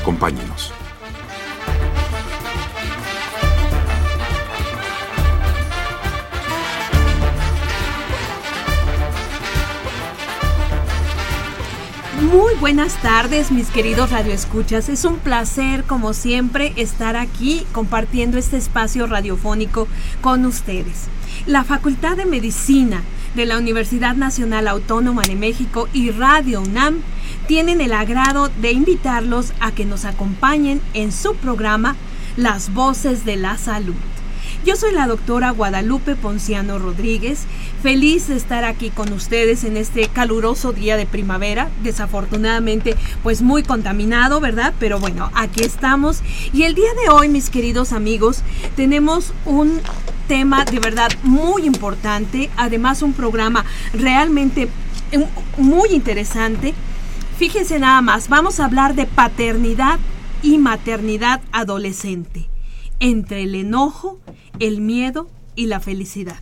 Acompáñenos. Muy buenas tardes, mis queridos radioescuchas. Es un placer, como siempre, estar aquí compartiendo este espacio radiofónico con ustedes. La Facultad de Medicina de la Universidad Nacional Autónoma de México y Radio UNAM tienen el agrado de invitarlos a que nos acompañen en su programa Las Voces de la Salud. Yo soy la doctora Guadalupe Ponciano Rodríguez, feliz de estar aquí con ustedes en este caluroso día de primavera, desafortunadamente pues muy contaminado, ¿verdad? Pero bueno, aquí estamos y el día de hoy, mis queridos amigos, tenemos un tema de verdad muy importante, además un programa realmente muy interesante. Fíjense nada más, vamos a hablar de paternidad y maternidad adolescente, entre el enojo, el miedo y la felicidad.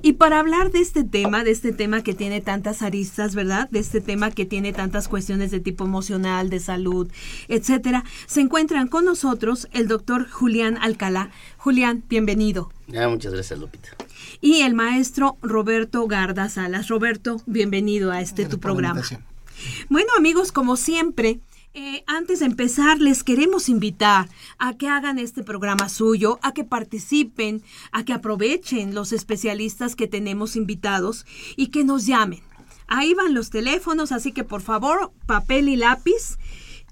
Y para hablar de este tema, de este tema que tiene tantas aristas, ¿verdad? De este tema que tiene tantas cuestiones de tipo emocional, de salud, etcétera, se encuentran con nosotros el doctor Julián Alcalá. Julián, bienvenido. Ah, muchas gracias, Lupita. Y el maestro Roberto Garda Salas. Roberto, bienvenido a este tu programa. Bueno, amigos, como siempre, eh, antes de empezar, les queremos invitar a que hagan este programa suyo, a que participen, a que aprovechen los especialistas que tenemos invitados y que nos llamen. Ahí van los teléfonos, así que por favor, papel y lápiz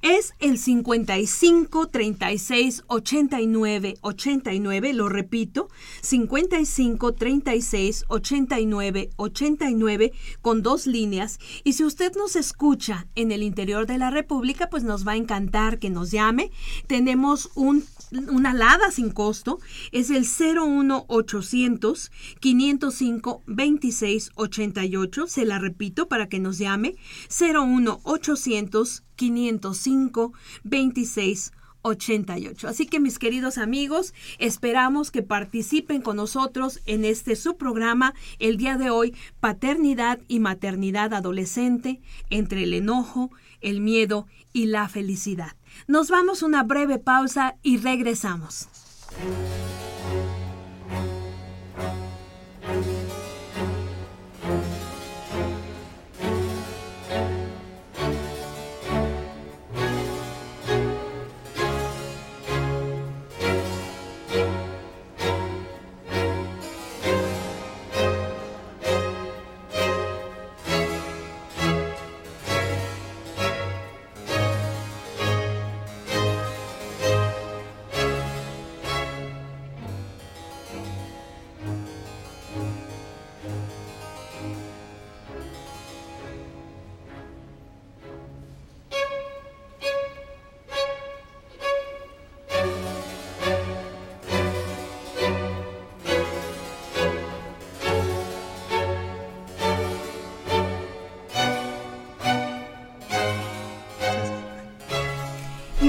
es el 55 36 89 89, lo repito, 55 36 89 89 con dos líneas. Y si usted nos escucha en el interior de la República, pues nos va a encantar que nos llame. Tenemos un una alada sin costo es el 01800 505 2688. Se la repito para que nos llame 01800 505 2688. Así que mis queridos amigos, esperamos que participen con nosotros en este su programa el día de hoy, Paternidad y Maternidad Adolescente entre el enojo, el miedo y la felicidad. Nos vamos una breve pausa y regresamos.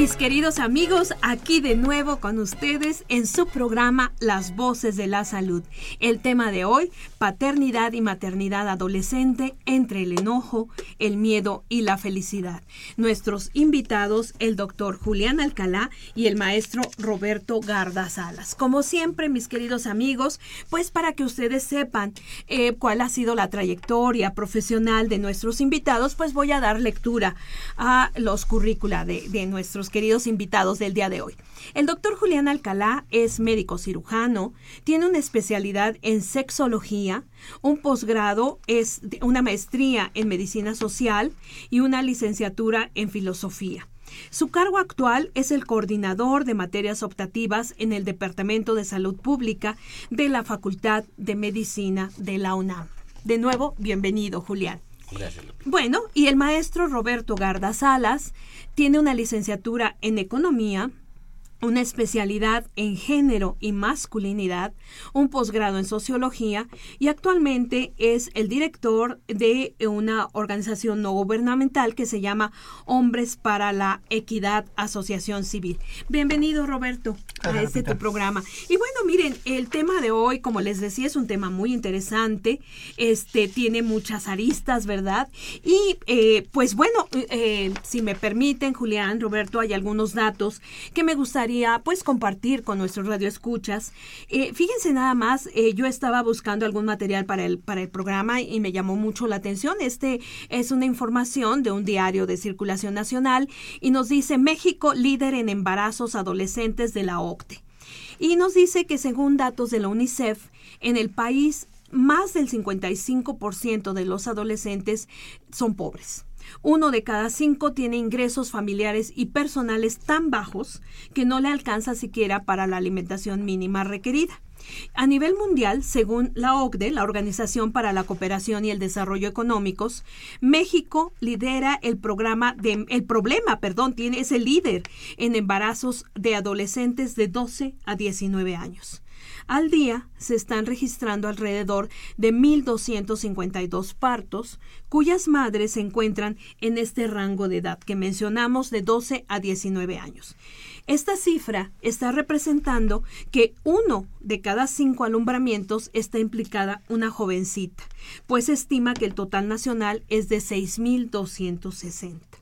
Mis queridos amigos, aquí de nuevo con ustedes en su programa Las Voces de la Salud. El tema de hoy, paternidad y maternidad adolescente entre el enojo, el miedo y la felicidad. Nuestros invitados, el doctor Julián Alcalá y el maestro Roberto Garda Salas. Como siempre, mis queridos amigos, pues para que ustedes sepan eh, cuál ha sido la trayectoria profesional de nuestros invitados, pues voy a dar lectura a los currícula de, de nuestros queridos invitados del día de hoy. El doctor Julián Alcalá es médico cirujano, tiene una especialidad en sexología, un posgrado es una maestría en medicina social y una licenciatura en filosofía. Su cargo actual es el coordinador de materias optativas en el Departamento de Salud Pública de la Facultad de Medicina de la UNAM. De nuevo, bienvenido, Julián. Gracias. Bueno, y el maestro Roberto Garda Salas tiene una licenciatura en economía, una especialidad en género y masculinidad, un posgrado en sociología y actualmente es el director de una organización no gubernamental que se llama Hombres para la Equidad Asociación Civil. Bienvenido Roberto a este tu programa. Y bueno, miren, el tema de hoy, como les decía, es un tema muy interesante, este tiene muchas aristas, ¿verdad? Y eh, pues bueno, eh, si me permiten, Julián, Roberto, hay algunos datos que me gustaría pues compartir con nuestros radioescuchas. Eh, fíjense nada más, eh, yo estaba buscando algún material para el, para el programa y me llamó mucho la atención. Este es una información de un diario de circulación nacional y nos dice México líder en embarazos adolescentes de la OCTE. Y nos dice que según datos de la UNICEF, en el país más del 55% de los adolescentes son pobres. Uno de cada cinco tiene ingresos familiares y personales tan bajos que no le alcanza siquiera para la alimentación mínima requerida. A nivel mundial, según la OCDE, la Organización para la Cooperación y el Desarrollo Económicos, México lidera el programa de el problema, perdón, tiene es el líder en embarazos de adolescentes de 12 a 19 años. Al día se están registrando alrededor de 1.252 partos, cuyas madres se encuentran en este rango de edad que mencionamos de 12 a 19 años. Esta cifra está representando que uno de cada cinco alumbramientos está implicada una jovencita, pues se estima que el total nacional es de 6.260.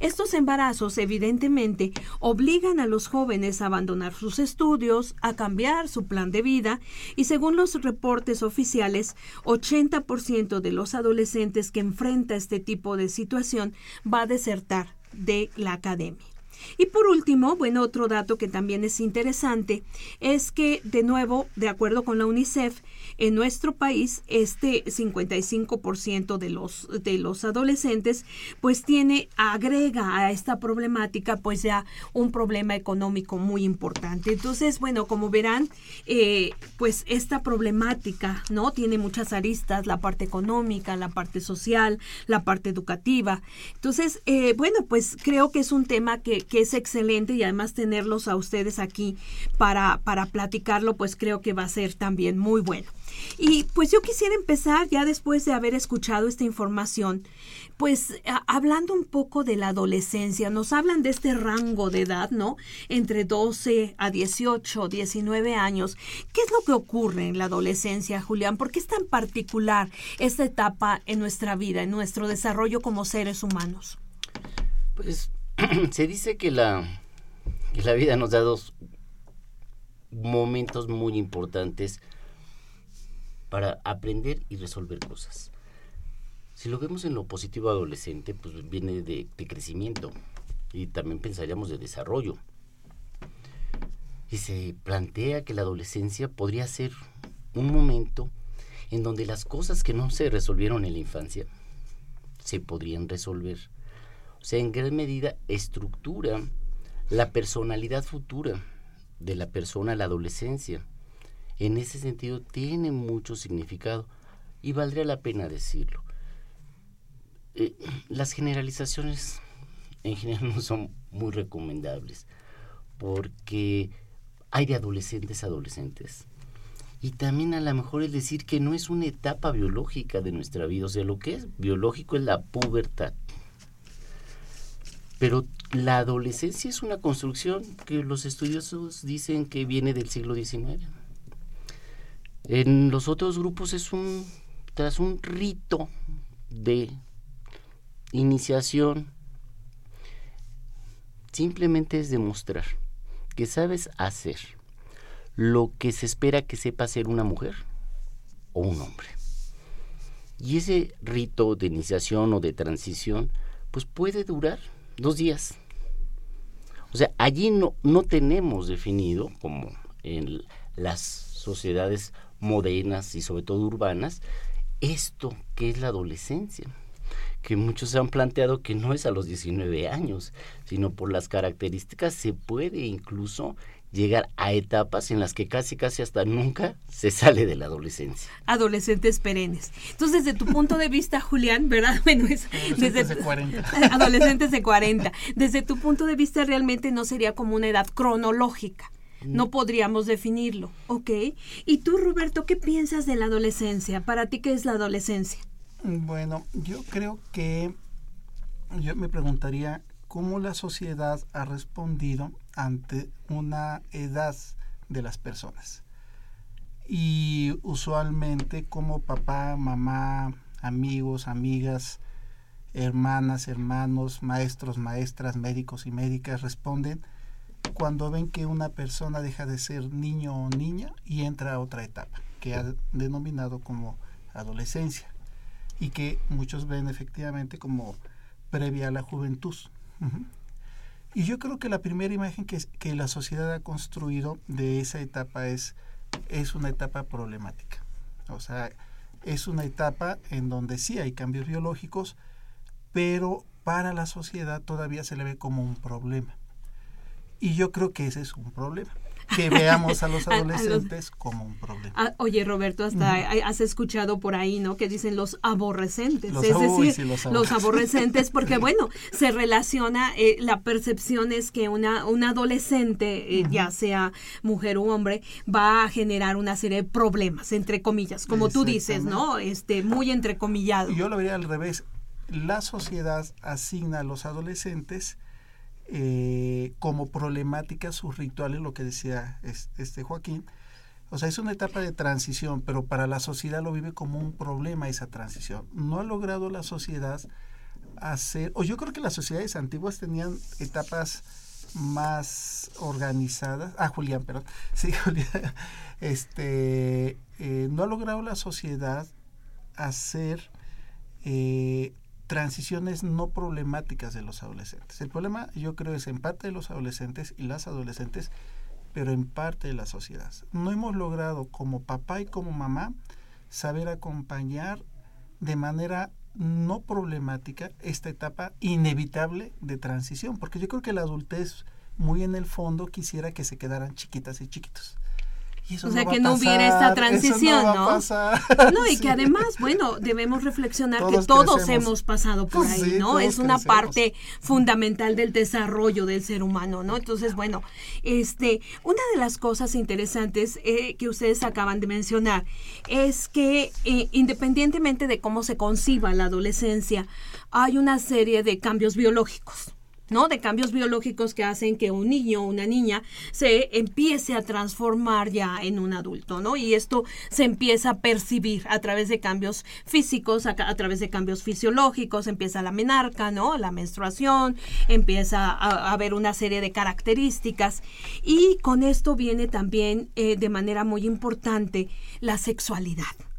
Estos embarazos evidentemente obligan a los jóvenes a abandonar sus estudios, a cambiar su plan de vida y según los reportes oficiales, 80% de los adolescentes que enfrenta este tipo de situación va a desertar de la academia. Y por último, bueno, otro dato que también es interesante es que, de nuevo, de acuerdo con la UNICEF, en nuestro país, este 55% de los, de los adolescentes, pues tiene, agrega a esta problemática, pues ya un problema económico muy importante. Entonces, bueno, como verán, eh, pues esta problemática, ¿no? Tiene muchas aristas, la parte económica, la parte social, la parte educativa. Entonces, eh, bueno, pues creo que es un tema que, que es excelente y además tenerlos a ustedes aquí para, para platicarlo, pues creo que va a ser también muy bueno. Y pues yo quisiera empezar ya después de haber escuchado esta información, pues hablando un poco de la adolescencia, nos hablan de este rango de edad, ¿no? Entre 12 a 18, 19 años. ¿Qué es lo que ocurre en la adolescencia, Julián? ¿Por qué es tan particular esta etapa en nuestra vida, en nuestro desarrollo como seres humanos? Pues se dice que la, que la vida nos da dos momentos muy importantes para aprender y resolver cosas. Si lo vemos en lo positivo adolescente, pues viene de, crecimiento y también pensaríamos de desarrollo. Y se plantea que la adolescencia podría ser un momento en donde las cosas que no se resolvieron en la infancia se podrían resolver. O sea, en gran medida estructura la personalidad futura de la persona la adolescencia en ese sentido tiene mucho significado y valdría la pena decirlo. Eh, las generalizaciones en general no son muy recomendables porque hay de adolescentes a adolescentes. Y también a lo mejor es decir que no es una etapa biológica de nuestra vida, o sea, lo que es biológico es la pubertad. Pero la adolescencia es una construcción que los estudiosos dicen que viene del siglo XIX. En los otros grupos es un tras un rito de iniciación simplemente es demostrar que sabes hacer lo que se espera que sepa hacer una mujer o un hombre. Y ese rito de iniciación o de transición pues puede durar dos días. O sea, allí no, no tenemos definido, como en las sociedades modernas y sobre todo urbanas, esto que es la adolescencia, que muchos se han planteado que no es a los 19 años, sino por las características se puede incluso llegar a etapas en las que casi casi hasta nunca se sale de la adolescencia. Adolescentes perennes. Entonces, desde tu punto de vista, Julián, ¿verdad? Bueno, es adolescentes de 40. Adolescentes de 40. Desde tu punto de vista, realmente no sería como una edad cronológica. No podríamos definirlo, ¿ok? ¿Y tú, Roberto, qué piensas de la adolescencia? Para ti, ¿qué es la adolescencia? Bueno, yo creo que yo me preguntaría cómo la sociedad ha respondido ante una edad de las personas. Y usualmente como papá, mamá, amigos, amigas, hermanas, hermanos, maestros, maestras, médicos y médicas responden cuando ven que una persona deja de ser niño o niña y entra a otra etapa, que ha denominado como adolescencia y que muchos ven efectivamente como previa a la juventud. Y yo creo que la primera imagen que, que la sociedad ha construido de esa etapa es, es una etapa problemática. O sea, es una etapa en donde sí hay cambios biológicos, pero para la sociedad todavía se le ve como un problema. Y yo creo que ese es un problema que veamos a los adolescentes como un problema. Ah, oye, Roberto, hasta has escuchado por ahí, ¿no? Que dicen los aborrecentes. es decir, los, aborrecentes, porque bueno, se relaciona, eh, la percepción es que una, un adolescente, eh, ya sea mujer o hombre, va a generar una serie de problemas, entre comillas, como tú dices, ¿no? Este, muy entrecomillado. Yo lo vería al revés. La sociedad asigna a los adolescentes eh, como problemática sus rituales, lo que decía este Joaquín. O sea, es una etapa de transición, pero para la sociedad lo vive como un problema esa transición. No ha logrado la sociedad hacer, o yo creo que las sociedades antiguas tenían etapas más organizadas. Ah, Julián, perdón. Sí, Julián. Este, eh, no ha logrado la sociedad hacer eh, transiciones no problemáticas de los adolescentes. El problema yo creo es en parte de los adolescentes y las adolescentes, pero en parte de la sociedad. No hemos logrado como papá y como mamá saber acompañar de manera no problemática esta etapa inevitable de transición, porque yo creo que la adultez muy en el fondo quisiera que se quedaran chiquitas y chiquitos o sea, que no hubiera esta transición, ¿no? No, y que además, bueno, debemos reflexionar que todos hemos pasado por ahí, ¿no? Es una parte fundamental del desarrollo del ser humano, ¿no? Entonces, bueno, este, una de las cosas interesantes eh, que ustedes acaban de mencionar es que eh, independientemente de cómo se conciba la adolescencia, hay una serie de cambios biológicos. ¿No? De cambios biológicos que hacen que un niño o una niña se empiece a transformar ya en un adulto, ¿no? Y esto se empieza a percibir a través de cambios físicos, a, través de cambios fisiológicos, empieza la menarca, ¿no? La menstruación, empieza a, haber una serie de características y con esto viene también eh, de manera muy importante la sexualidad.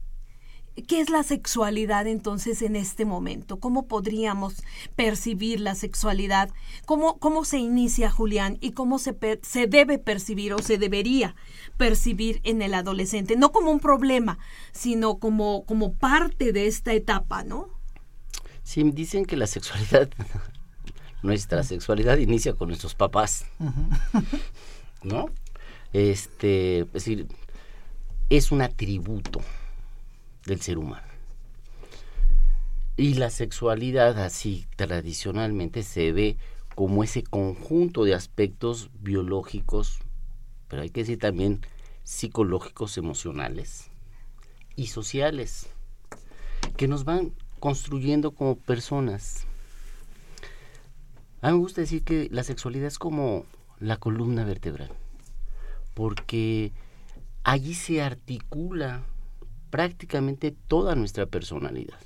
¿Qué es la sexualidad entonces en este momento? ¿Cómo podríamos percibir la sexualidad? ¿Cómo, cómo se inicia, Julián? ¿Y cómo se, se debe percibir o se debería percibir en el adolescente? No como un problema, sino como, como parte de esta etapa, ¿no? Sí, dicen que la sexualidad, nuestra sexualidad inicia con nuestros papás, ¿no? Este, es decir, es un atributo del ser humano. Y la sexualidad así tradicionalmente se ve como ese conjunto de aspectos biológicos, pero hay que decir también psicológicos, emocionales y sociales, que nos van construyendo como personas. A mí me gusta decir que la sexualidad es como la columna vertebral, porque allí se articula prácticamente toda nuestra personalidad.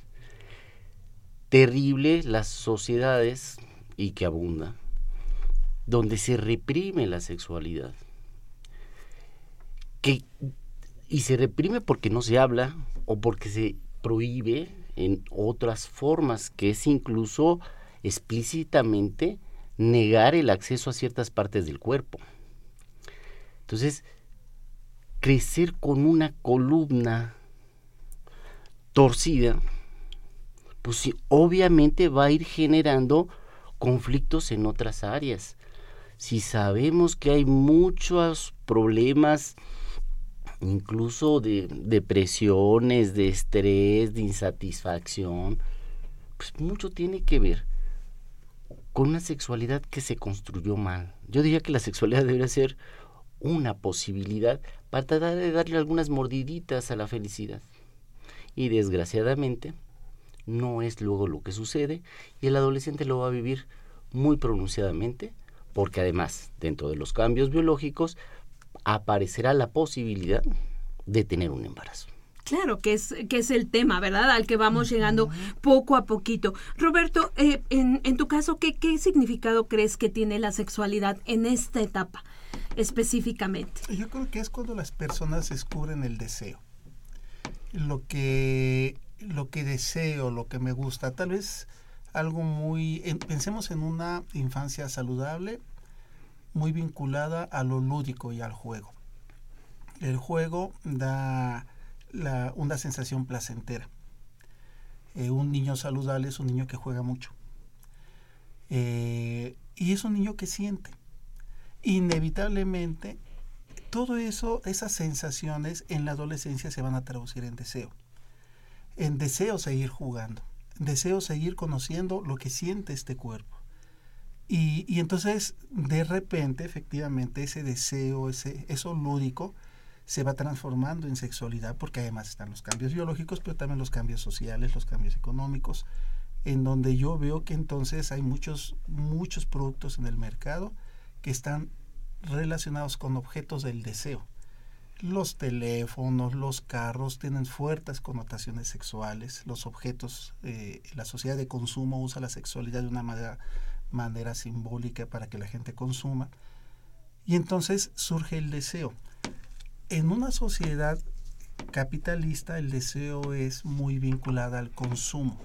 Terrible las sociedades, y que abunda, donde se reprime la sexualidad. Que, y se reprime porque no se habla o porque se prohíbe en otras formas, que es incluso explícitamente negar el acceso a ciertas partes del cuerpo. Entonces, crecer con una columna torcida, pues sí, obviamente va a ir generando conflictos en otras áreas. Si sabemos que hay muchos problemas, incluso de depresiones, de estrés, de insatisfacción, pues mucho tiene que ver con una sexualidad que se construyó mal. Yo diría que la sexualidad debería ser una posibilidad para tratar de darle algunas mordiditas a la felicidad. Y desgraciadamente no es luego lo que sucede y el adolescente lo va a vivir muy pronunciadamente porque además dentro de los cambios biológicos aparecerá la posibilidad de tener un embarazo. Claro, que es, que es el tema, ¿verdad? Al que vamos llegando poco a poquito. Roberto, eh, en, en, tu caso, ¿qué, ¿qué significado crees que tiene la sexualidad en esta etapa específicamente? Yo creo que es cuando las personas descubren el deseo. Lo que, lo que deseo, lo que me gusta. Tal vez algo muy... pensemos en una infancia saludable, muy vinculada a lo lúdico y al juego. El juego da la, una sensación placentera. Eh, un niño saludable es un niño que juega mucho. Eh, y es un niño que siente. Inevitablemente, todo eso, esas sensaciones en la adolescencia se van a traducir en deseo. En deseo seguir jugando. Deseo seguir conociendo lo que siente este cuerpo. Y, y entonces, de repente, efectivamente, ese deseo, ese, eso lúdico, se va transformando en sexualidad, porque además están los cambios biológicos, pero también los cambios sociales, los cambios económicos, en donde yo veo que entonces hay muchos, muchos productos en el mercado que están relacionados con objetos del deseo. Los teléfonos, los carros tienen fuertes connotaciones sexuales, los objetos, eh, la sociedad de consumo usa la sexualidad de una manera, manera simbólica para que la gente consuma. Y entonces surge el deseo en una sociedad capitalista el deseo es muy vinculado al consumo,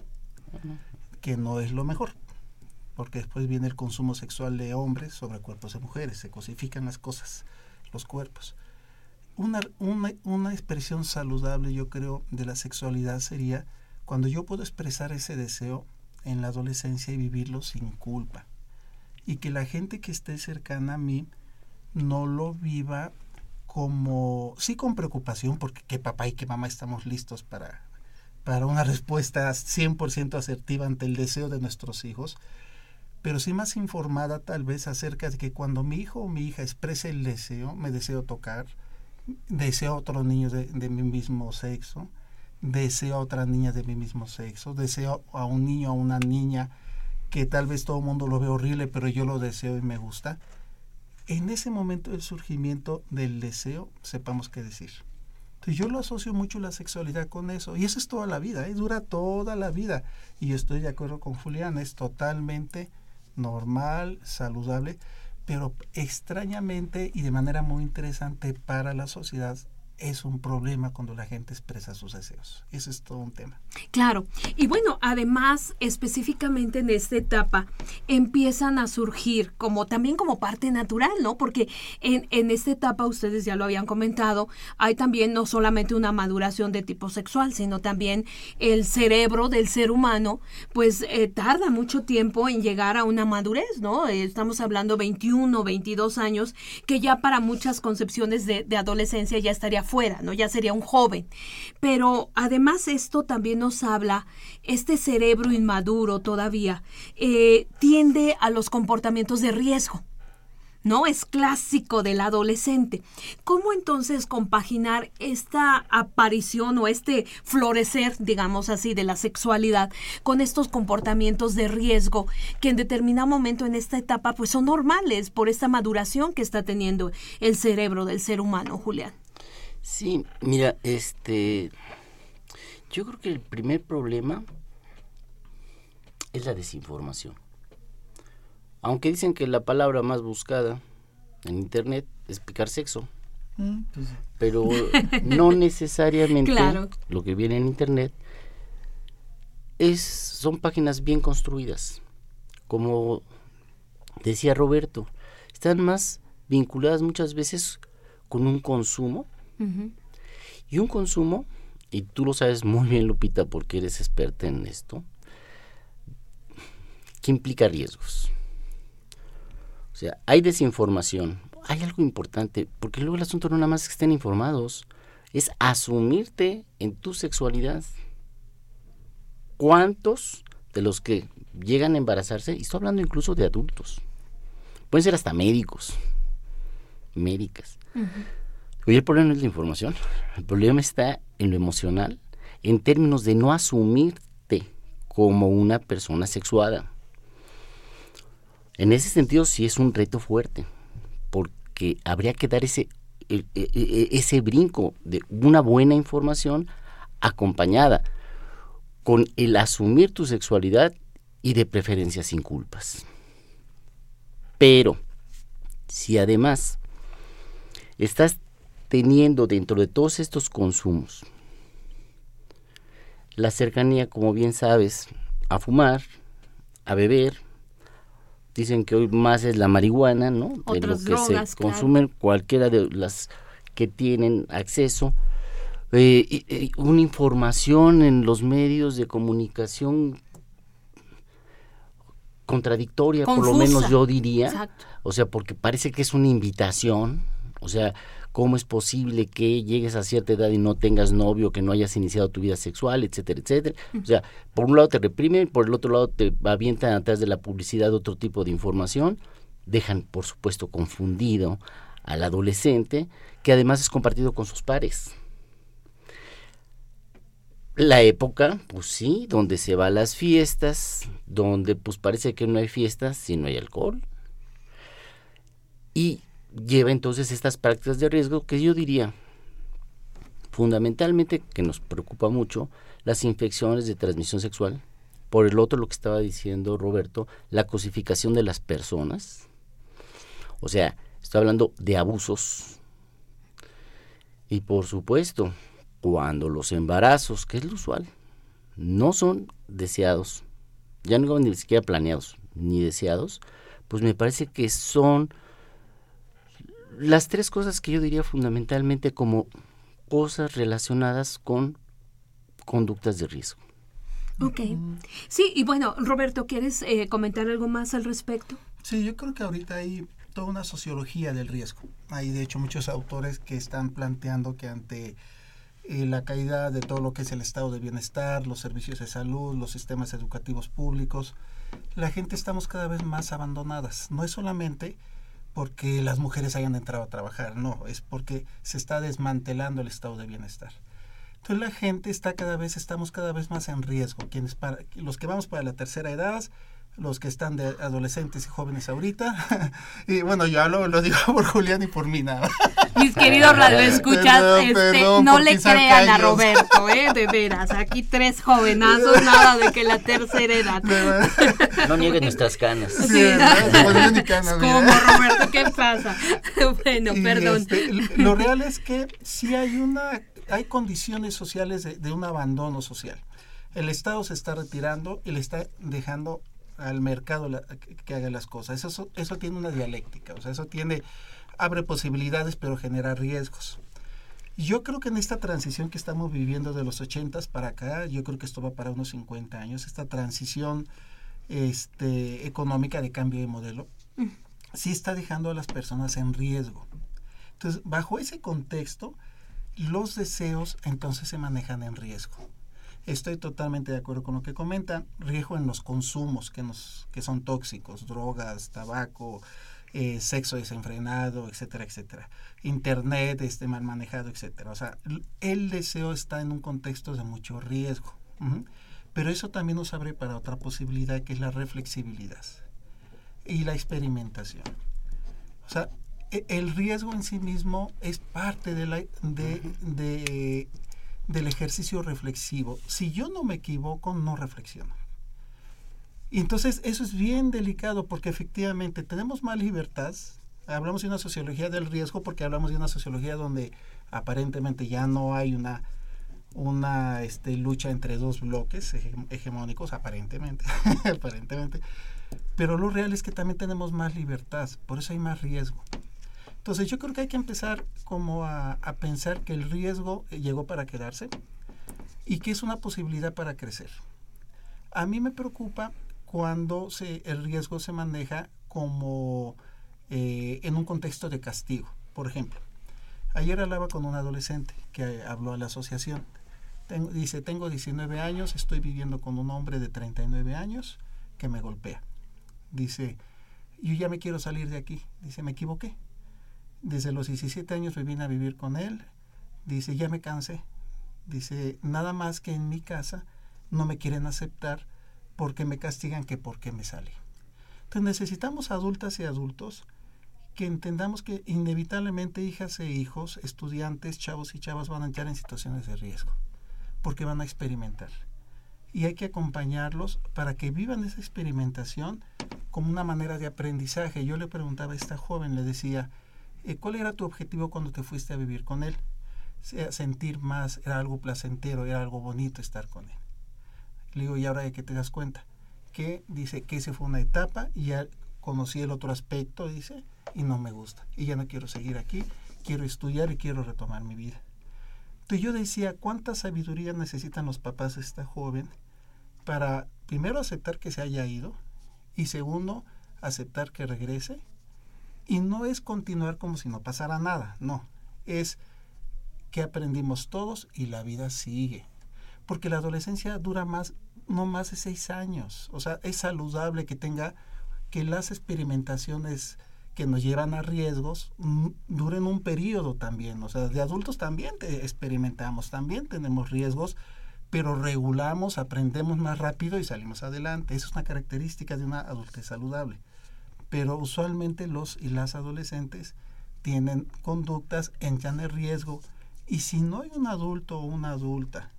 que no es lo mejor, porque después viene el consumo sexual de hombres sobre cuerpos de mujeres, se cosifican las cosas, los cuerpos. Una, una, una expresión saludable, yo creo, de la sexualidad sería cuando yo puedo expresar ese deseo en la adolescencia y vivirlo sin culpa. Y que la gente que esté cercana a mí no lo viva como, sí con preocupación, porque que papá y que mamá estamos listos para, para una respuesta 100% asertiva ante el deseo de nuestros hijos, pero sí más informada tal vez acerca de que cuando mi hijo o mi hija exprese el deseo, me deseo tocar, deseo a otro niño de, mi mismo sexo, deseo a otra niña de mi mismo sexo, deseo a un niño o a una niña que tal vez todo el mundo lo ve horrible, pero yo lo deseo y me gusta, en ese momento del surgimiento del deseo, sepamos qué decir. Entonces yo lo asocio mucho la sexualidad con eso. Y eso es toda la vida, ¿eh? dura toda la vida. Y estoy de acuerdo con Julián, es totalmente normal, saludable, pero extrañamente y de manera muy interesante para la sociedad es un problema cuando la gente expresa sus deseos. Ese es todo un tema. Claro. Y bueno, además, específicamente en esta etapa, empiezan a surgir como también como parte natural, ¿no? Porque en, en esta etapa, ustedes ya lo habían comentado, hay también no solamente una maduración de tipo sexual, sino también el cerebro del ser humano, pues eh, tarda mucho tiempo en llegar a una madurez, ¿no? estamos hablando 21, 22 años, que ya para muchas concepciones de, de adolescencia ya estaría fuera, ¿no? Ya sería un joven. Pero además esto también nos habla, este cerebro inmaduro todavía eh, tiende a los comportamientos de riesgo. ¿no? Es clásico del adolescente. ¿Cómo entonces compaginar esta aparición o este florecer, digamos así, de la sexualidad con estos comportamientos de riesgo que en determinado momento en esta etapa pues son normales por esta maduración que está teniendo el cerebro del ser humano, Julián? Sí, mira, este, yo creo que el primer problema es la desinformación. Aunque dicen que la palabra más buscada en internet es picar sexo. Mm, pues pero no necesariamente lo que viene en internet es son páginas bien construidas. Como decía Roberto, están más vinculadas muchas veces con un consumo y un consumo, y tú lo sabes muy bien, Lupita, porque eres experta en esto, que implica riesgos. O sea, hay desinformación, hay algo importante, porque luego el asunto no nada más es que estén informados, es asumirte en tu sexualidad. ¿Cuántos de los que llegan a embarazarse, y estoy hablando incluso de adultos, pueden ser hasta médicos, médicas. El problema no es la información, el problema está en lo emocional, en términos de no asumirte como una persona sexuada. En ese sentido sí es un reto fuerte, porque habría que dar ese, e, e, e, ese brinco de una buena información acompañada con el asumir tu sexualidad y de preferencia sin culpas. Pero, si además estás teniendo dentro de todos estos consumos la cercanía, como bien sabes, a fumar, a beber, dicen que hoy más es la marihuana, ¿no? de lo que se consumen cualquiera de las que tienen acceso. Eh, una información en los medios de comunicación contradictoria, por lo menos yo diría. O sea, porque parece que es una invitación. O sea, ¿cómo es posible que llegues a cierta edad y no tengas novio, que no hayas iniciado tu vida sexual, etcétera, etcétera? O sea, por un lado te reprimen, por el otro lado te avientan atrás de la publicidad otro tipo de información, dejan, por supuesto, confundido al adolescente, que además es compartido con sus pares. La época, pues sí, donde se va a las fiestas, donde pues parece que no hay fiestas si no hay alcohol. Y lleva entonces estas prácticas de riesgo que yo diría fundamentalmente que nos preocupa mucho las infecciones de transmisión sexual. Por el otro, lo que estaba diciendo Roberto, la cosificación de las personas. O sea, estoy hablando de abusos. Y por supuesto, cuando los embarazos, que es lo usual, no son deseados, ya no ni siquiera planeados ni deseados, pues me parece que son las tres cosas que yo diría fundamentalmente como cosas relacionadas con conductas de riesgo. Ok. Sí, y bueno, Roberto, ¿quieres eh, comentar algo más al respecto? Sí, yo creo que ahorita hay toda una sociología del riesgo. Hay de hecho muchos autores que están planteando que ante eh, la caída de todo lo que es el estado de bienestar, los servicios de salud, los sistemas educativos públicos, la gente estamos cada vez más abandonadas. No es solamente porque las mujeres hayan entrado a trabajar, no, es porque se está desmantelando el estado de bienestar. Entonces la gente está cada vez, estamos cada vez más en riesgo. Quienes para, los que vamos para la tercera edad, los que están de adolescentes y jóvenes ahorita. y bueno, yo lo, lo digo por Julián y por mí nada. Mis queridos radioescuchas, este, no le crean a Roberto, ¿eh? De veras, aquí tres jovenazos, nada de que la tercera edad. no nieguen nuestras canas. Sí, Como Roberto, ¿qué pasa? bueno, perdón. Este, lo real es que sí hay una, hay condiciones sociales de, de un abandono social. El Estado se está retirando y le está dejando al mercado que haga las cosas. Eso, eso tiene una dialéctica, o sea, eso tiene, abre posibilidades pero genera riesgos. Yo creo que en esta transición que estamos viviendo de los 80 para acá, yo creo que esto va para unos 50 años, esta transición este, económica de cambio de modelo, sí está dejando a las personas en riesgo. Entonces, bajo ese contexto, los deseos entonces se manejan en riesgo. Estoy totalmente de acuerdo con lo que comentan. Riesgo en los consumos que, nos, que son tóxicos, drogas, tabaco, eh, sexo desenfrenado, etcétera, etcétera. Internet este, mal manejado, etcétera. O sea, el deseo está en un contexto de mucho riesgo. Pero eso también nos abre para otra posibilidad que es la reflexibilidad y la experimentación. O sea, e, el riesgo en sí mismo es parte de, la, de, de del ejercicio reflexivo. Si yo no me equivoco, no reflexiono. Y entonces eso es bien delicado porque efectivamente tenemos más libertad. Hablamos de una sociología del riesgo porque hablamos de una sociología donde aparentemente ya no hay una, una este, lucha entre dos bloques hegemónicos, aparentemente, aparentemente. Pero lo real es que también tenemos más libertad, por eso hay más riesgo. Entonces yo creo que hay que empezar como a, pensar que el riesgo llegó para quedarse y que es una posibilidad para crecer. A mí me preocupa cuando el riesgo se maneja como eh, en un contexto de castigo. Por ejemplo, ayer hablaba con un adolescente que habló a la asociación. dice, tengo 19 años, estoy viviendo con un hombre de 39 años que me golpea. Dice, yo ya me quiero salir de aquí. Dice, me equivoqué. Desde los 17 años me vine a vivir con él. Dice, ya me cansé. Dice, nada más que en mi casa no me quieren aceptar porque me castigan que porque me salí. Entonces necesitamos adultas y adultos que entendamos que inevitablemente hijas e hijos, estudiantes, chavos y chavas van a entrar en situaciones de riesgo, porque van a experimentar. Y hay que acompañarlos para que vivan esa experimentación como una manera de aprendizaje. Yo le preguntaba a esta joven, le decía, ¿cuál era tu objetivo cuando te fuiste a vivir con él? sentir más, era algo placentero, era algo bonito estar con él. Le digo, y ahora de que te das cuenta, que dice que esa fue una etapa y ya conocí el otro aspecto, dice, y no me gusta. Y ya no quiero seguir aquí, quiero estudiar y quiero retomar mi vida. Entonces yo decía, ¿cuánta sabiduría necesitan los papás de esta joven para primero aceptar que se haya ido y segundo, aceptar que regrese? Y no es continuar como si no pasara nada, no, es que aprendimos todos y la vida sigue. Porque la adolescencia dura más, no más de seis años. O sea, es saludable que tenga, que las experimentaciones que nos llevan a riesgos mm, duren un periodo también. O sea, de adultos también experimentamos, también tenemos riesgos, pero regulamos, aprendemos más rápido y salimos adelante. Esa es una característica de una adultez saludable. Pero usualmente los y las adolescentes tienen conductas en riesgo y si no hay un adulto o una adulta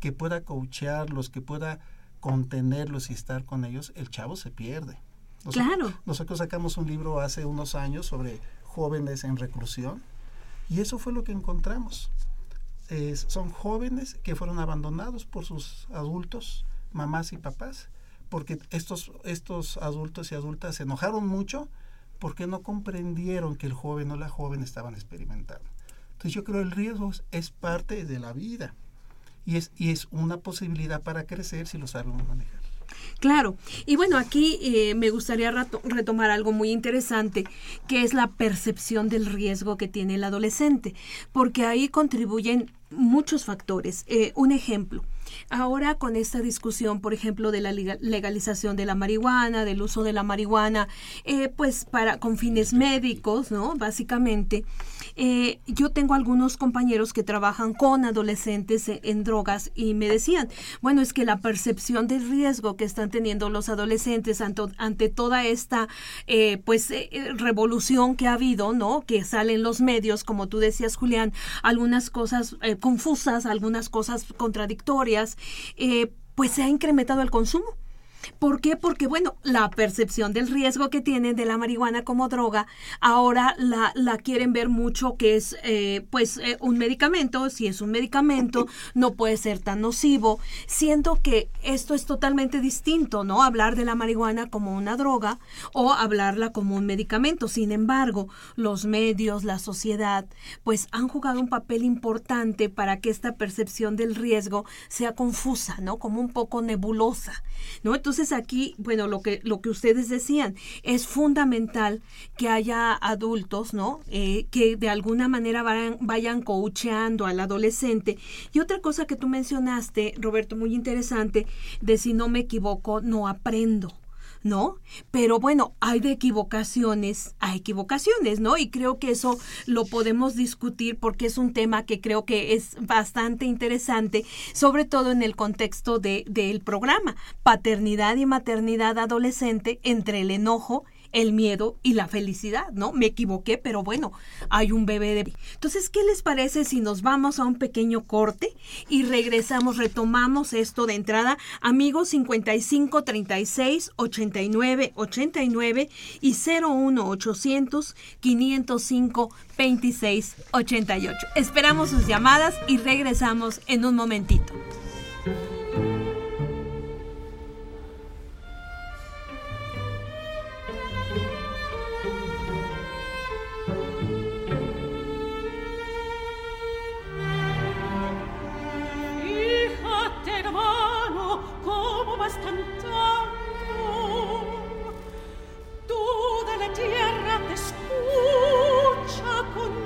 que pueda coachearlos, que pueda contenerlos y estar con ellos, el chavo se pierde. claro. Nosotros sacamos un libro hace unos años sobre jóvenes en reclusión y eso fue lo que encontramos. son jóvenes que fueron abandonados por sus adultos, mamás y papás, porque estos, estos adultos y adultas se enojaron mucho porque no comprendieron que el joven o la joven estaban experimentando. Entonces yo creo que el riesgo es parte de la vida y es, y es una posibilidad para crecer si lo sabemos manejar. Claro, y bueno, aquí eh, me gustaría retomar algo muy interesante, que es la percepción del riesgo que tiene el adolescente, porque ahí contribuyen muchos factores. Eh, un ejemplo, Ahora con esta discusión, por ejemplo, de la legalización de la marihuana, del uso de la marihuana, eh, pues para con fines médicos, ¿no? Básicamente, eh, yo tengo algunos compañeros que trabajan con adolescentes en, drogas y me decían, bueno, es que la percepción del riesgo que están teniendo los adolescentes ante, toda esta, eh, pues, revolución que ha habido, ¿no? Que salen los medios, como tú decías, Julián, algunas cosas confusas, algunas cosas contradictorias eh, pues se ha incrementado el consumo. ¿Por qué? Porque, bueno, la percepción del riesgo que tienen de la marihuana como droga, ahora la, la quieren ver mucho que es, eh, pues, eh, un medicamento. Si es un medicamento, no puede ser tan nocivo. Siento que esto es totalmente distinto, ¿no? Hablar de la marihuana como una droga o hablarla como un medicamento. Sin embargo, los medios, la sociedad, pues, han jugado un papel importante para que esta percepción del riesgo sea confusa, ¿no? Como un poco nebulosa, ¿no? Entonces, entonces aquí, bueno, lo que, lo que ustedes decían, es fundamental que haya adultos, ¿no? Eh, que de alguna manera vayan, vayan coacheando al adolescente. Y otra cosa que tú mencionaste, Roberto, muy interesante, de si no me equivoco, no aprendo. ¿No? Pero bueno, hay de equivocaciones a equivocaciones, ¿no? Y creo que eso lo podemos discutir porque es un tema que creo que es bastante interesante, sobre todo en el contexto de, del programa, paternidad y maternidad adolescente entre el enojo el miedo y la felicidad, ¿no? Me equivoqué, pero bueno, hay un bebé de... Entonces, ¿qué les parece si nos vamos a un pequeño corte y regresamos, retomamos esto de entrada? Amigos 55 36 89 89 y 01 800 505 26 88. Esperamos sus llamadas y regresamos en un momentito. la tierra te escucha con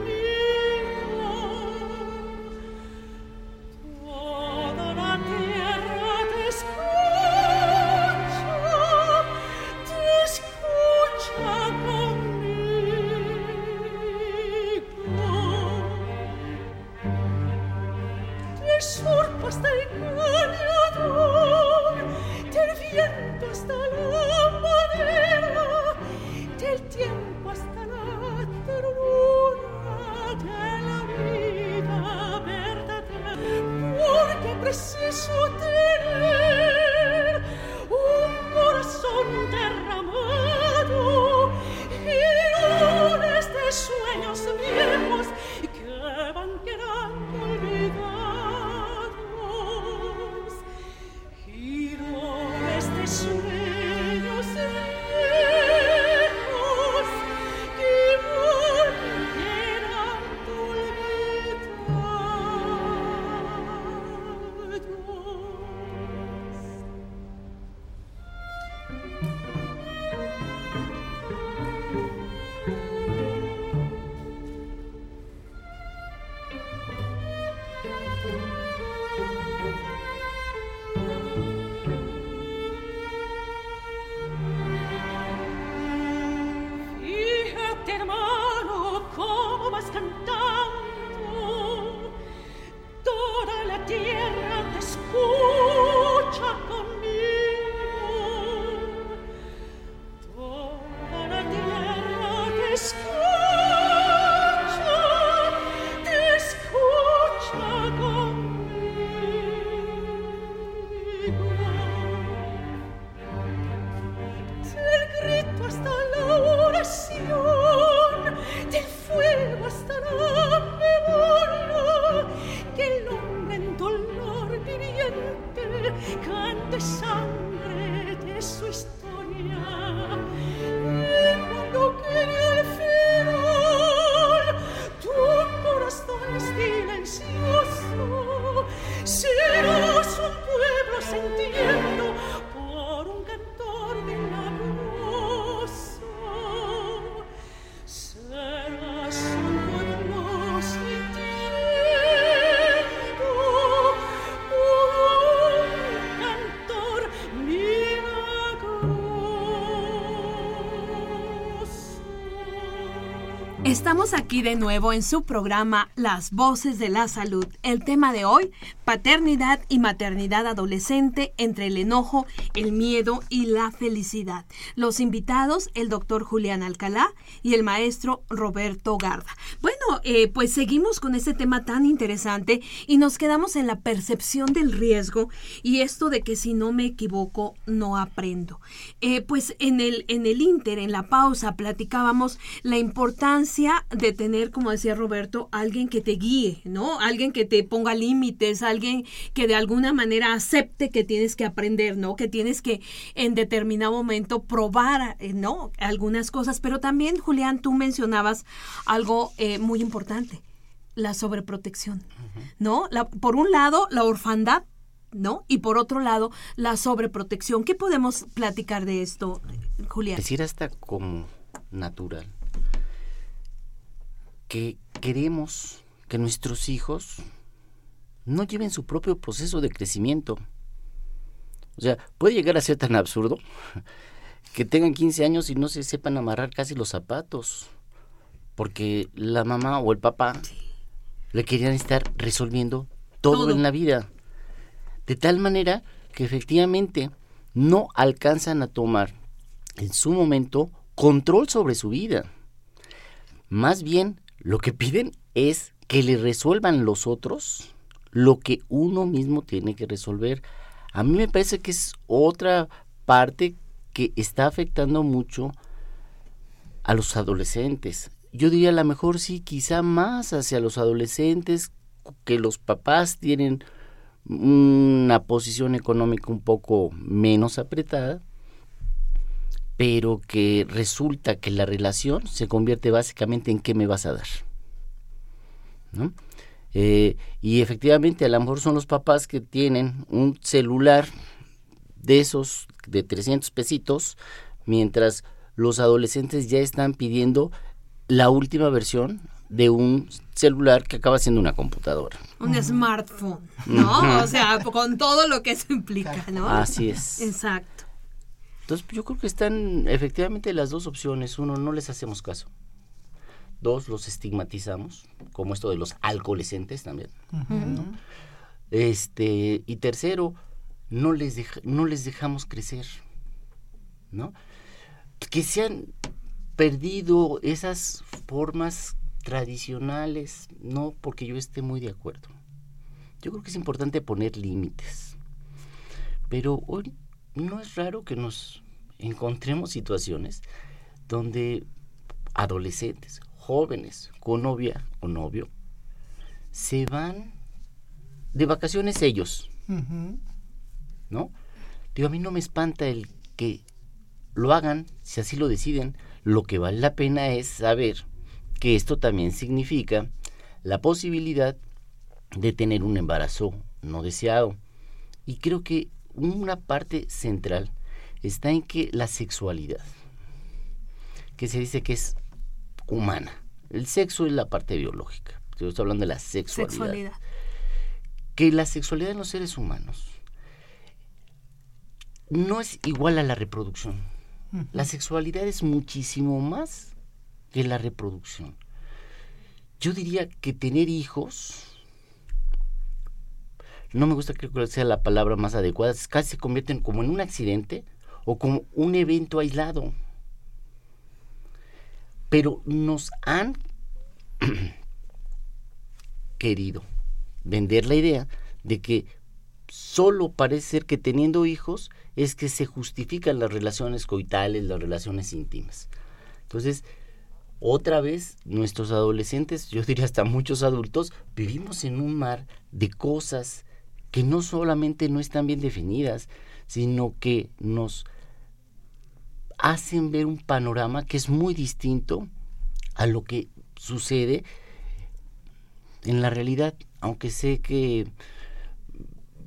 aquí de nuevo en su programa Las Voces de la Salud. El tema de hoy, paternidad y maternidad adolescente entre el enojo, el miedo y la felicidad. Los invitados, el doctor Julián Alcalá y el maestro Roberto Garda. Eh, pues seguimos con este tema tan interesante y nos quedamos en la percepción del riesgo y esto de que si no me equivoco no aprendo. Eh, pues en el, en el Inter, en la pausa, platicábamos la importancia de tener, como decía Roberto, alguien que te guíe, ¿no? Alguien que te ponga límites, alguien que de alguna manera acepte que tienes que aprender, ¿no? Que tienes que en determinado momento probar, eh, ¿no? Algunas cosas. Pero también, Julián, tú mencionabas algo muy importante, la sobreprotección, ¿no? La, por un lado, la orfandad, ¿no? Y por otro lado, la sobreprotección. ¿Qué podemos platicar de esto, Julián? Decir hasta como natural que queremos que nuestros hijos no lleven su propio proceso de crecimiento. O sea, puede llegar a ser tan absurdo que tengan 15 años y no se sepan amarrar casi los zapatos, porque la mamá o el papá le querían estar resolviendo todo, en la vida. De tal manera que efectivamente no alcanzan a tomar en su momento control sobre su vida. Más bien lo que piden es que le resuelvan los otros lo que uno mismo tiene que resolver. A mí me parece que es otra parte que está afectando mucho a los adolescentes. Yo diría a lo mejor sí, quizá más hacia los adolescentes que los papás tienen una posición económica un poco menos apretada, pero que resulta que la relación se convierte básicamente en qué me vas a dar. ¿no? Eh, y efectivamente a lo mejor son los papás que tienen un celular de esos de 300 pesitos, mientras los adolescentes ya están pidiendo la última versión de un celular que acaba siendo una computadora. Un smartphone, ¿no? o sea, con todo lo que eso implica, ¿no? Así es. Exacto. Entonces yo creo que están efectivamente las dos opciones. Uno, no les hacemos caso. Dos, los estigmatizamos, como esto de los alcoholescentes también. Este, y tercero, no les, no les dejamos crecer, ¿no? Que se han perdido esas formas tradicionales, no porque yo esté muy de acuerdo. Yo creo que es importante poner límites. Pero hoy no es raro que nos encontremos situaciones donde adolescentes, jóvenes, con novia o novio, se van de vacaciones ellos. ¿No? Digo, a mí no me espanta el que lo hagan, si así lo deciden. Lo que vale la pena es saber que esto también significa la posibilidad de tener un embarazo no deseado. Y creo que una parte central está en que la sexualidad, que se dice que es humana, el sexo es la parte biológica, estoy hablando de la sexualidad, que la sexualidad en los seres humanos no es igual a la reproducción. La sexualidad es muchísimo más que la reproducción. Yo diría que tener hijos no me gusta creo que sea la palabra más adecuada, casi se convierten como en un accidente o como un evento aislado. Pero nos han querido vender la idea de que solo parece ser que teniendo hijos es que se justifican las relaciones coitales, las relaciones íntimas. Entonces, otra vez, nuestros adolescentes, yo diría hasta muchos adultos, vivimos en un mar de cosas que no solamente no están bien definidas, sino que nos hacen ver un panorama que es muy distinto a lo que sucede en la realidad, aunque sé que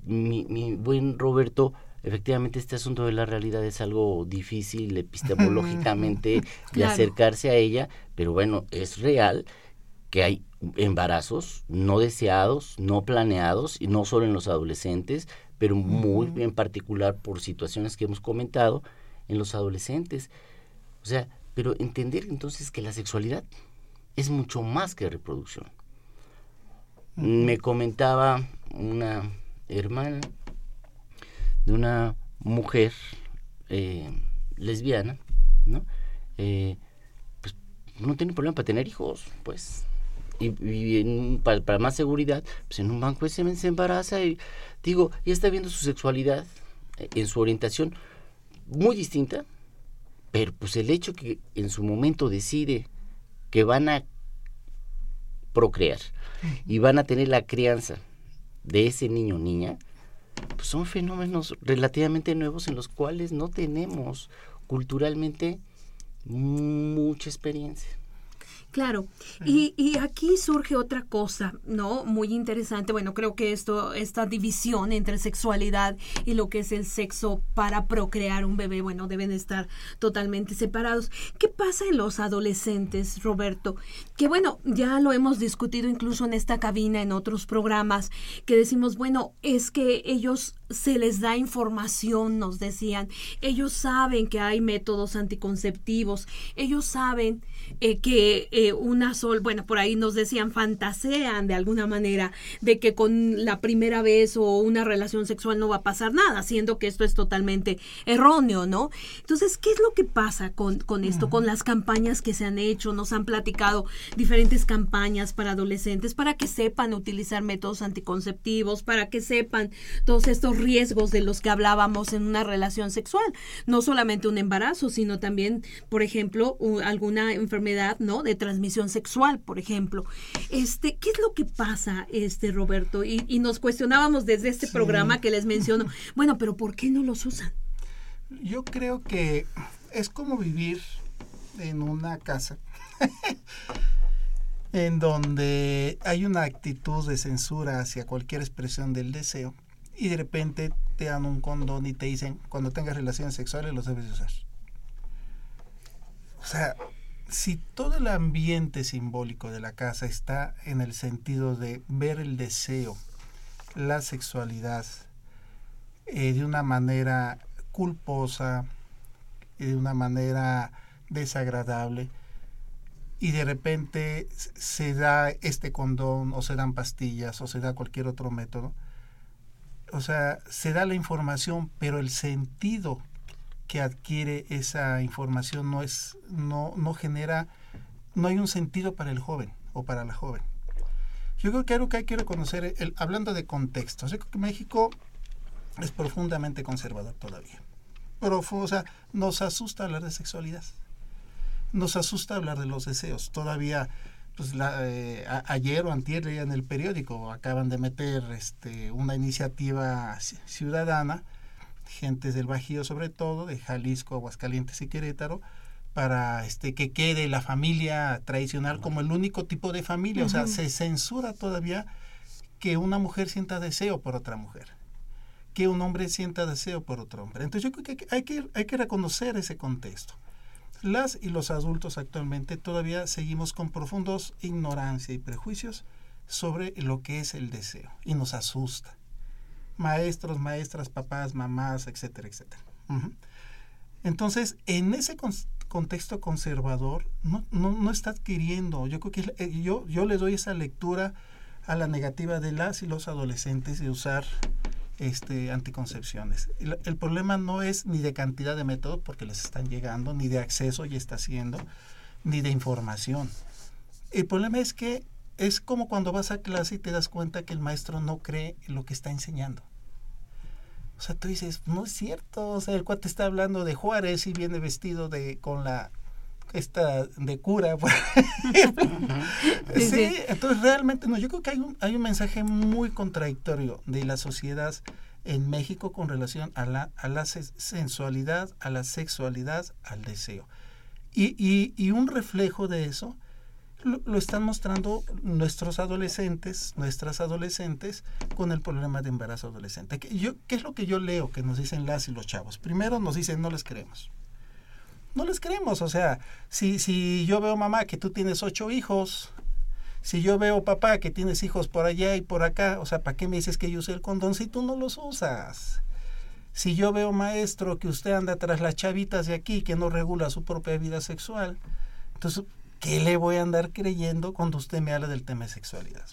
mi, buen Roberto, efectivamente este asunto de la realidad es algo difícil epistemológicamente de acercarse a ella, pero bueno, es real que hay embarazos no deseados, no planeados, y no solo en los adolescentes, pero muy en particular por situaciones que hemos comentado en los adolescentes. O sea, pero entender entonces que la sexualidad es mucho más que reproducción. Me comentaba una hermana de una mujer eh, lesbiana, ¿no? Eh, pues no tiene problema para tener hijos, pues y, para, más seguridad, pues en un banco semen se embaraza y digo, ya está viendo su sexualidad eh, en su orientación muy distinta, pero pues el hecho que en su momento decide que van a procrear y van a tener la crianza de ese niño o niña, pues son fenómenos relativamente nuevos en los cuales no tenemos culturalmente mucha experiencia. Claro, y, y, aquí surge otra cosa, ¿no? Muy interesante. Bueno, creo que esto, esta división entre sexualidad y lo que es el sexo para procrear un bebé, bueno, deben estar totalmente separados. ¿Qué pasa en los adolescentes, Roberto? Que bueno, ya lo hemos discutido incluso en esta cabina, en otros programas, que decimos, bueno, es que ellos se les da información, nos decían. Ellos saben que hay métodos anticonceptivos, ellos saben eh, que eh, una sol, bueno, por ahí nos decían, fantasean de alguna manera de que con la primera vez o una relación sexual no va a pasar nada, siendo que esto es totalmente erróneo, ¿no? Entonces, ¿qué es lo que pasa con, con esto, con las campañas que se han hecho? Nos han platicado diferentes campañas para adolescentes para que sepan utilizar métodos anticonceptivos, para que sepan todos estos riesgos de los que hablábamos en una relación sexual, no solamente un embarazo, sino también, por ejemplo, alguna enfermedad, ¿no? De transmisión sexual, por ejemplo. Este, ¿qué es lo que pasa, este Roberto? Y, nos cuestionábamos desde este programa que les menciono, bueno, pero ¿por qué no los usan? Yo creo que es como vivir en una casa en donde hay una actitud de censura hacia cualquier expresión del deseo y de repente te dan un condón y te dicen, cuando tengas relaciones sexuales los debes usar. O sea, si todo el ambiente simbólico de la casa está en el sentido de ver el deseo, la sexualidad, eh, de una manera culposa, de una manera desagradable, y de repente se da este condón o se dan pastillas o se da cualquier otro método, o sea, se da la información, pero el sentido que adquiere esa información no es, no, no genera, no hay un sentido para el joven o para la joven. Yo creo que algo que hay que reconocer, el, hablando de contexto, yo creo que México es profundamente conservador todavía. Pero, o sea, nos asusta hablar de sexualidad. Nos asusta hablar de los deseos. Todavía pues eh, ayer o antier en el periódico acaban de meter este, una iniciativa ciudadana, gentes del Bajío sobre todo, de Jalisco, Aguascalientes y Querétaro, para este que quede la familia tradicional como el único tipo de familia. O sea, se censura todavía que una mujer sienta deseo por otra mujer, que un hombre sienta deseo por otro hombre. Entonces yo creo que hay que, hay que reconocer ese contexto las y los adultos actualmente todavía seguimos con profundos ignorancia y prejuicios sobre lo que es el deseo y nos asusta. Maestros, maestras, papás, mamás, etcétera, etcétera. Entonces, en ese contexto conservador, no, no, no, está adquiriendo, yo creo que eh, yo, yo le doy esa lectura a la negativa de las y los adolescentes de usar este, anticoncepciones. El, problema no es ni de cantidad de métodos, porque les están llegando, ni de acceso y está haciendo, ni de información. El problema es que es como cuando vas a clase y te das cuenta que el maestro no cree lo que está enseñando. O sea, tú dices, no es cierto, o sea, el cuate está hablando de Juárez y viene vestido de con la esta de cura, sí, entonces realmente no, yo creo que hay un, hay un mensaje muy contradictorio de la sociedad en México con relación a la, a la sensualidad, a la sexualidad, al deseo. Y, y, y un reflejo de eso lo, están mostrando nuestros adolescentes, nuestras adolescentes, con el problema de embarazo adolescente. Yo, ¿Qué es lo que yo leo que nos dicen las y los chavos? Primero nos dicen no les queremos no les creemos. O sea, si, si yo veo mamá que tú tienes ocho hijos, si yo veo papá que tienes hijos por allá y por acá, o sea, ¿para qué me dices que yo use el condón si tú no los usas? Si yo veo maestro que usted anda tras las chavitas de aquí que no regula su propia vida sexual, entonces, ¿qué le voy a andar creyendo cuando usted me habla del tema de sexualidad?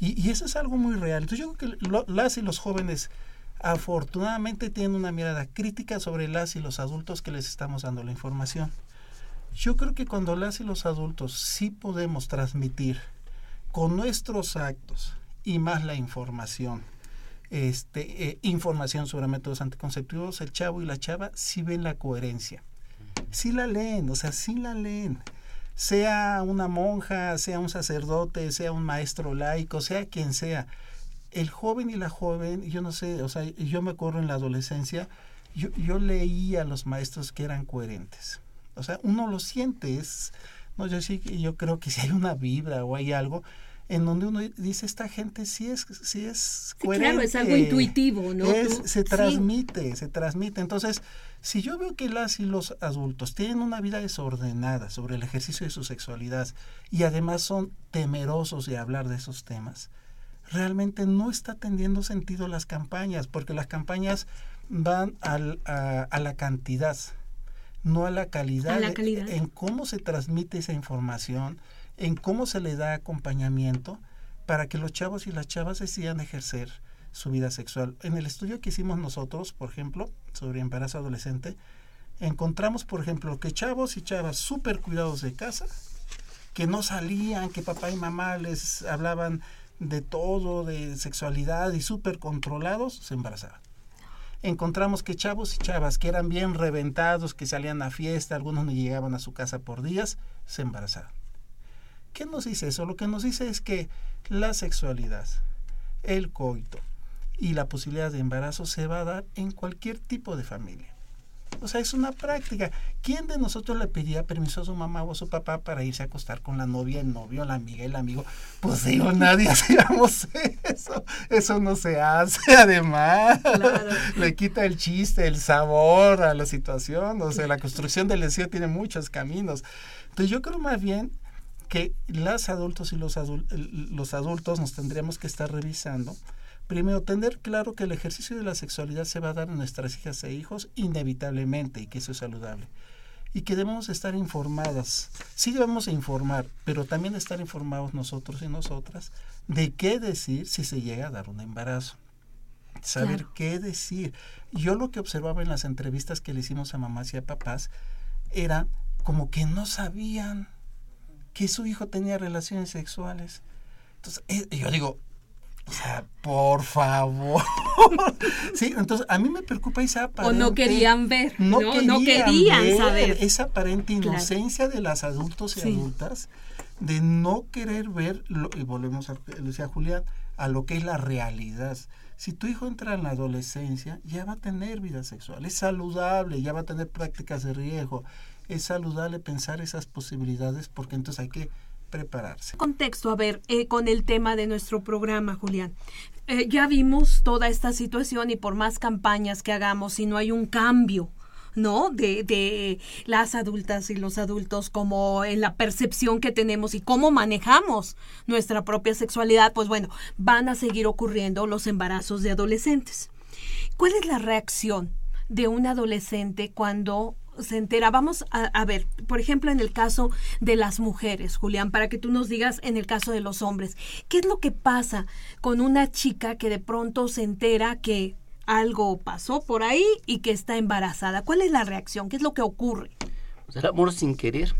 Y, eso es algo muy real. Entonces yo creo que las y los jóvenes afortunadamente tienen una mirada crítica sobre las y los adultos que les estamos dando la información. Yo creo que cuando las y los adultos sí podemos transmitir con nuestros actos y más la información, este, eh, información sobre métodos anticonceptivos, el chavo y la chava sí ven la coherencia. Sí la leen, o sea, sí la leen. Sea una monja, sea un sacerdote, sea un maestro laico, sea quien sea el joven y la joven, yo no sé, o sea, yo me acuerdo en la adolescencia, yo, yo leía a los maestros que eran coherentes. O sea, uno lo siente, es, no, yo sí, yo creo que si hay una vibra o hay algo en donde uno dice, esta gente sí es, sí es coherente. claro, es algo intuitivo, ¿no? se transmite, se transmite. Entonces, si yo veo que las y los adultos tienen una vida desordenada sobre el ejercicio de su sexualidad y además son temerosos de hablar de esos temas, realmente no está teniendo sentido las campañas, porque las campañas van al, a, la cantidad, no a la calidad, en cómo se transmite esa información, en cómo se le da acompañamiento para que los chavos y las chavas decidan ejercer su vida sexual. En el estudio que hicimos nosotros, por ejemplo, sobre embarazo adolescente, encontramos, por ejemplo, que chavos y chavas súper cuidados de casa, que no salían, que papá y mamá les hablaban de todo, de sexualidad y súper controlados, se embarazaban. Encontramos que chavos y chavas que eran bien reventados, que salían a fiesta, algunos no llegaban a su casa por días, se embarazaban. ¿Qué nos dice eso? Lo que nos dice es que la sexualidad, el coito y la posibilidad de embarazo se va a dar en cualquier tipo de familia. O sea, es una práctica. ¿Quién de nosotros le pedía permiso a su mamá o a su papá para irse a acostar con la novia, el novio, la amiga, el amigo? Pues digo, nadie hacíamos eso. Eso no se hace. Además, le quita el chiste, el sabor a la situación. O sea, la construcción del deseo tiene muchos caminos. Entonces, yo creo más bien que las adultos y los, los adultos nos tendríamos que estar revisando Primero, tener claro que el ejercicio de la sexualidad se va a dar en nuestras hijas e hijos inevitablemente y que eso es saludable. Y que debemos estar informadas. Sí debemos informar, pero también estar informados nosotros y nosotras de qué decir si se llega a dar un embarazo. saber qué decir. Yo lo que observaba en las entrevistas que le hicimos a mamás y a papás era como que no sabían que su hijo tenía relaciones sexuales. Entonces, eh, yo digo, o sea, por favor. sí, entonces a mí me preocupa esa aparente... O no querían ver, no, querían, saber. Esa aparente inocencia de las adultos y adultas de no querer ver, y volvemos a lo decía Julián, a lo que es la realidad. Si tu hijo entra en la adolescencia, ya va a tener vida sexual, es saludable, ya va a tener prácticas de riesgo, es saludable pensar esas posibilidades porque entonces hay que prepararse. Contexto, a ver, eh, con el tema de nuestro programa, Julián. Eh, ya vimos toda esta situación y por más campañas que hagamos, si no hay un cambio, ¿no? De, de, las adultas y los adultos, como en la percepción que tenemos y cómo manejamos nuestra propia sexualidad, pues bueno, van a seguir ocurriendo los embarazos de adolescentes. ¿Cuál es la reacción de un adolescente cuando se entera. Vamos a, ver, por ejemplo, en el caso de las mujeres, Julián, para que tú nos digas en el caso de los hombres, ¿qué es lo que pasa con una chica que de pronto se entera que algo pasó por ahí y que está embarazada? ¿Cuál es la reacción? ¿Qué es lo que ocurre? Pues el amor sin querer.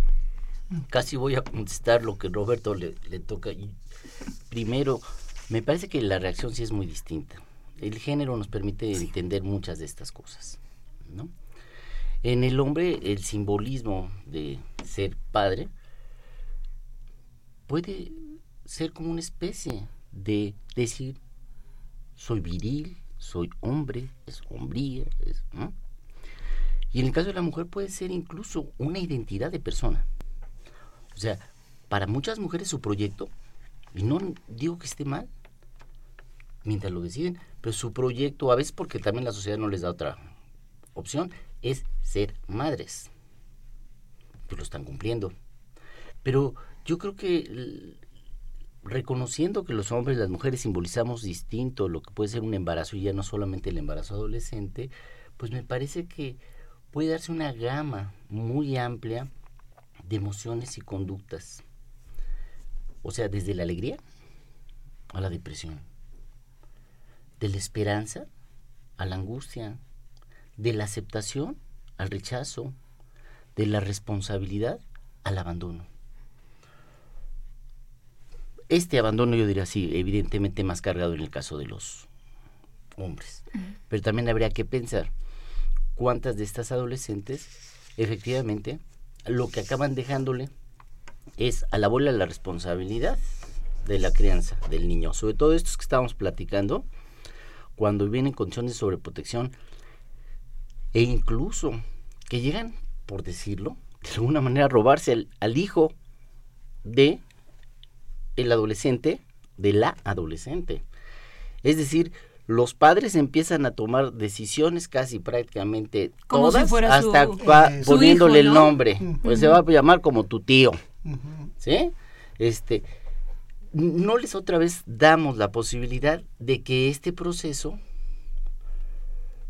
Casi voy a contestar lo que Roberto le, le toca. Primero, me parece que la reacción sí es muy distinta. El género nos permite entender muchas de estas cosas, ¿no? En el hombre, el simbolismo de ser padre puede ser como una especie de decir, soy viril, soy hombre, es hombría, es, Y en el caso de la mujer puede ser incluso una identidad de persona. O sea, para muchas mujeres su proyecto, y no digo que esté mal, mientras lo deciden, pero su proyecto, a veces porque también la sociedad no les da otra opción, es ser madres. Pues lo están cumpliendo. Pero yo creo que reconociendo que los hombres y las mujeres simbolizamos distinto lo que puede ser un embarazo y ya no solamente el embarazo adolescente, pues me parece que puede darse una gama muy amplia de emociones y conductas. O sea, desde la alegría a la depresión, de la esperanza a la angustia, de la aceptación al rechazo, de la responsabilidad al abandono. Este abandono yo diría sí, evidentemente más cargado en el caso de los hombres. Pero también habría que pensar cuántas de estas adolescentes efectivamente lo que acaban dejándole es a la bola la responsabilidad de la crianza del niño. Sobre todo estos que estábamos platicando, cuando vienen condiciones de sobreprotección, e incluso que llegan, por decirlo, de alguna manera a robarse al, hijo de el adolescente, de la adolescente. Es decir, los padres empiezan a tomar decisiones casi prácticamente todas hasta poniéndole el nombre. Pues se va a llamar como tu tío. ¿Sí? Este no les otra vez damos la posibilidad de que este proceso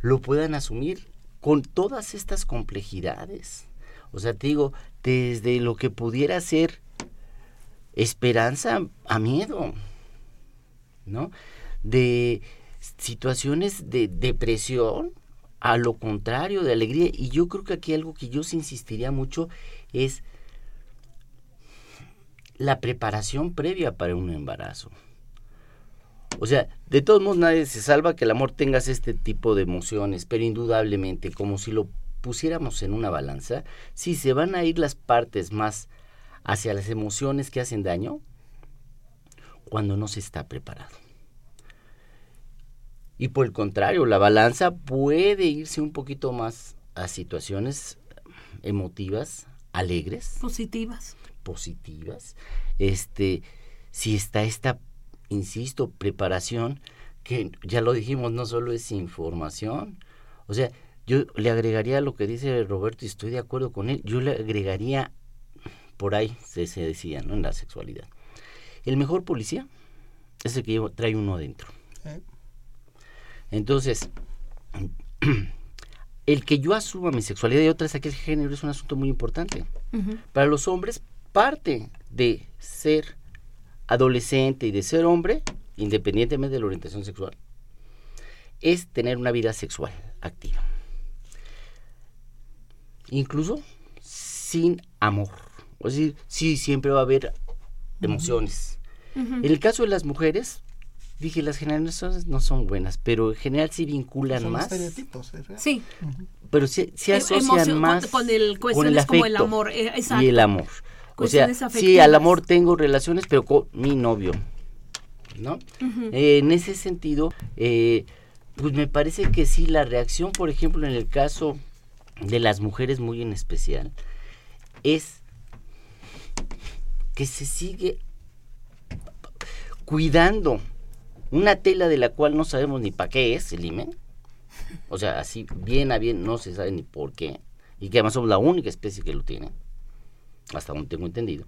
lo puedan asumir con todas estas complejidades. O sea, te digo, desde lo que pudiera ser esperanza a miedo, ¿no? De situaciones de depresión a lo contrario, de alegría. Y yo creo que aquí algo que yo insistiría mucho es la preparación previa para un embarazo. O sea, de todos modos nadie se salva que el amor tengas este tipo de emociones, pero indudablemente, como si lo pusiéramos en una balanza, si se van a ir las partes más hacia las emociones que hacen daño cuando no se está preparado. Y por el contrario, la balanza puede irse un poquito más a situaciones emotivas, alegres, positivas. Positivas. Este, si está esta insisto, preparación, que ya lo dijimos, no solo es información. O sea, yo le agregaría lo que dice Roberto y estoy de acuerdo con él, yo le agregaría, por ahí se, se decía, ¿no? En la sexualidad. El mejor policía es el que trae uno adentro. Entonces, el que yo asuma mi sexualidad y otras aquel género es un asunto muy importante. Para los hombres, parte de ser adolescente y de ser hombre, independientemente de la orientación sexual, es tener una vida sexual activa. Incluso sin amor. Es decir, sí, siempre va a haber emociones. En el caso de las mujeres, dije, las generaciones no son buenas, pero en general sí vinculan Son más. estereotipos. ¿es real? Sí. Pero sí, sí Em- asocian emoción- más con- con el- cuestiones como el amor, eh, exacto. y el amor. O sea, sí, al amor tengo relaciones, pero con mi novio, ¿no? Eh, en ese sentido, eh, pues me parece que sí, la reacción, por ejemplo, en el caso de las mujeres muy en especial, es que se sigue cuidando una tela de la cual no sabemos ni para qué es el himen. O sea, así bien a bien no se sabe ni por qué. Y que además somos la única especie que lo tiene. Hasta donde tengo entendido.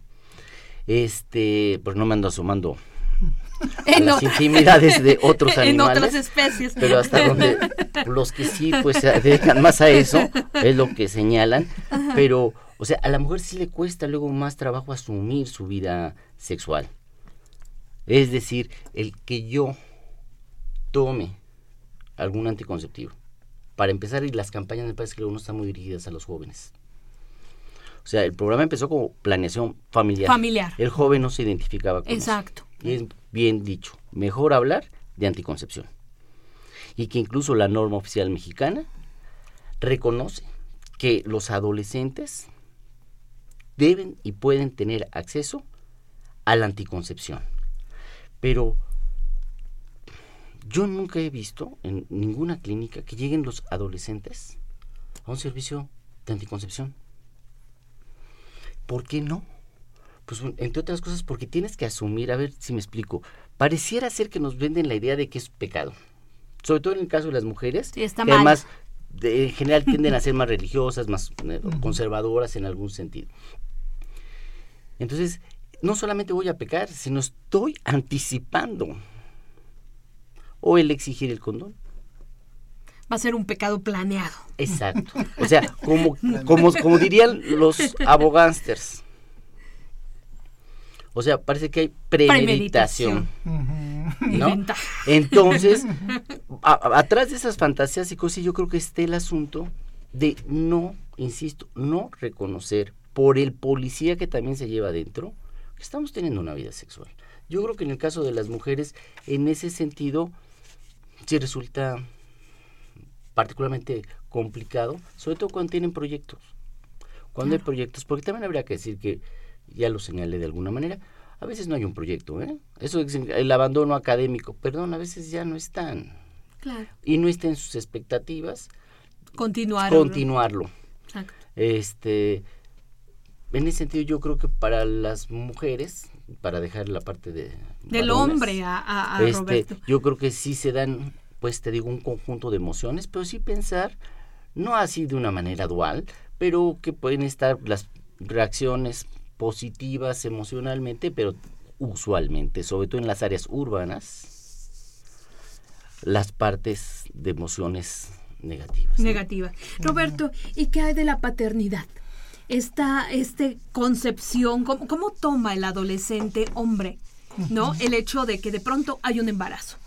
Este, pues no me ando asomando a En las otra- intimidades de otros en animales. otras especies. Pero hasta donde los que sí pues se dedican más a eso es lo que señalan. Pero, o sea, a la mujer sí le cuesta luego más trabajo asumir su vida sexual. Es decir, el que yo tome algún anticonceptivo. Para empezar, y las campañas me parece que no están muy dirigidas a los jóvenes. O sea, el programa empezó como planeación familiar. Familiar. El joven no se identificaba con eso. Exacto. Y es bien dicho, mejor hablar de anticoncepción. Y que incluso la norma oficial mexicana reconoce que los adolescentes deben y pueden tener acceso a la anticoncepción. Pero yo nunca he visto en ninguna clínica que lleguen los adolescentes a un servicio de anticoncepción. ¿Por qué no? Pues entre otras cosas porque tienes que asumir, a ver si me explico, pareciera ser que nos venden la idea de que es pecado. Sobre todo en el caso de las mujeres, Sí, está que mal. además de- en general tienden a ser más religiosas, más eh, conservadoras en algún sentido. Entonces, no solamente voy a pecar, sino estoy anticipando. O el exigir el condón. Va a ser un pecado planeado. Exacto. O sea, como, como, como dirían los abogánsters. O sea, parece que hay premeditación. Y ¿no? Entonces, a- a- atrás de esas fantasías y cosas, yo creo que está el asunto de no, insisto, no reconocer por el policía que también se lleva adentro que estamos teniendo una vida sexual. Yo creo que en el caso de las mujeres, en ese sentido, sí resulta particularmente complicado, sobre todo cuando tienen proyectos. Cuando hay proyectos, porque también habría que decir que, ya lo señalé de alguna manera, a veces no hay un proyecto, ¿eh? Eso es el abandono académico, perdón, a veces ya no están. Claro. Y no está en sus expectativas Continuar. continuarlo. Exacto. Este, en ese sentido yo creo que para las mujeres, para dejar la parte de Del varones, hombre a, a- a este, Roberto. yo creo que sí se dan, pues te digo, un conjunto de emociones, pero sí pensar, no así de una manera dual, pero que pueden estar las reacciones positivas emocionalmente, pero usualmente, sobre todo en las áreas urbanas, las partes de emociones negativas. ¿no? Negativa. Roberto, ¿y qué hay de la paternidad? Esta este concepción, ¿cómo, cómo toma el adolescente hombre, no? El hecho de que de pronto hay un embarazo.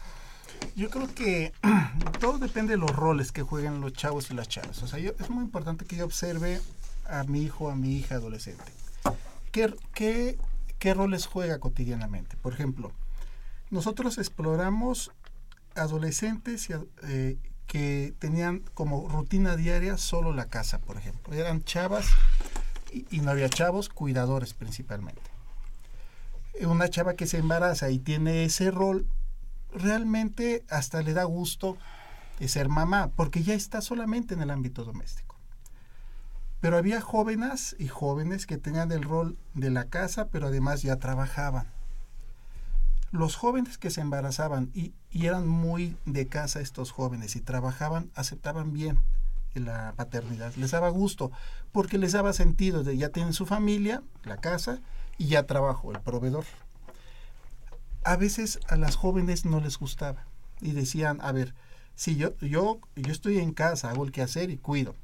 Yo creo que todo depende de los roles que jueguen los chavos y las chavas. O sea, yo- es muy importante que yo observe a mi hijo, a mi hija adolescente. ¿Qué, qué, qué roles juega cotidianamente? Por ejemplo, nosotros exploramos adolescentes eh, que tenían como rutina diaria solo la casa, por ejemplo. Eran chavas y, y no había chavos, cuidadores principalmente. Una chava que se embaraza y tiene ese rol, realmente hasta le da gusto de ser mamá, porque ya está solamente en el ámbito doméstico. Pero había jóvenes y jóvenes que tenían el rol de la casa, pero además ya trabajaban. Los jóvenes que se embarazaban y, y eran muy de casa estos jóvenes y trabajaban, aceptaban bien la paternidad, les daba gusto, porque les daba sentido de ya tienen su familia, la casa, y ya trabajo, el proveedor a veces a las jóvenes no les gustaba y decían, a ver, si yo, yo, yo estoy en casa, hago el quehacer y cuido,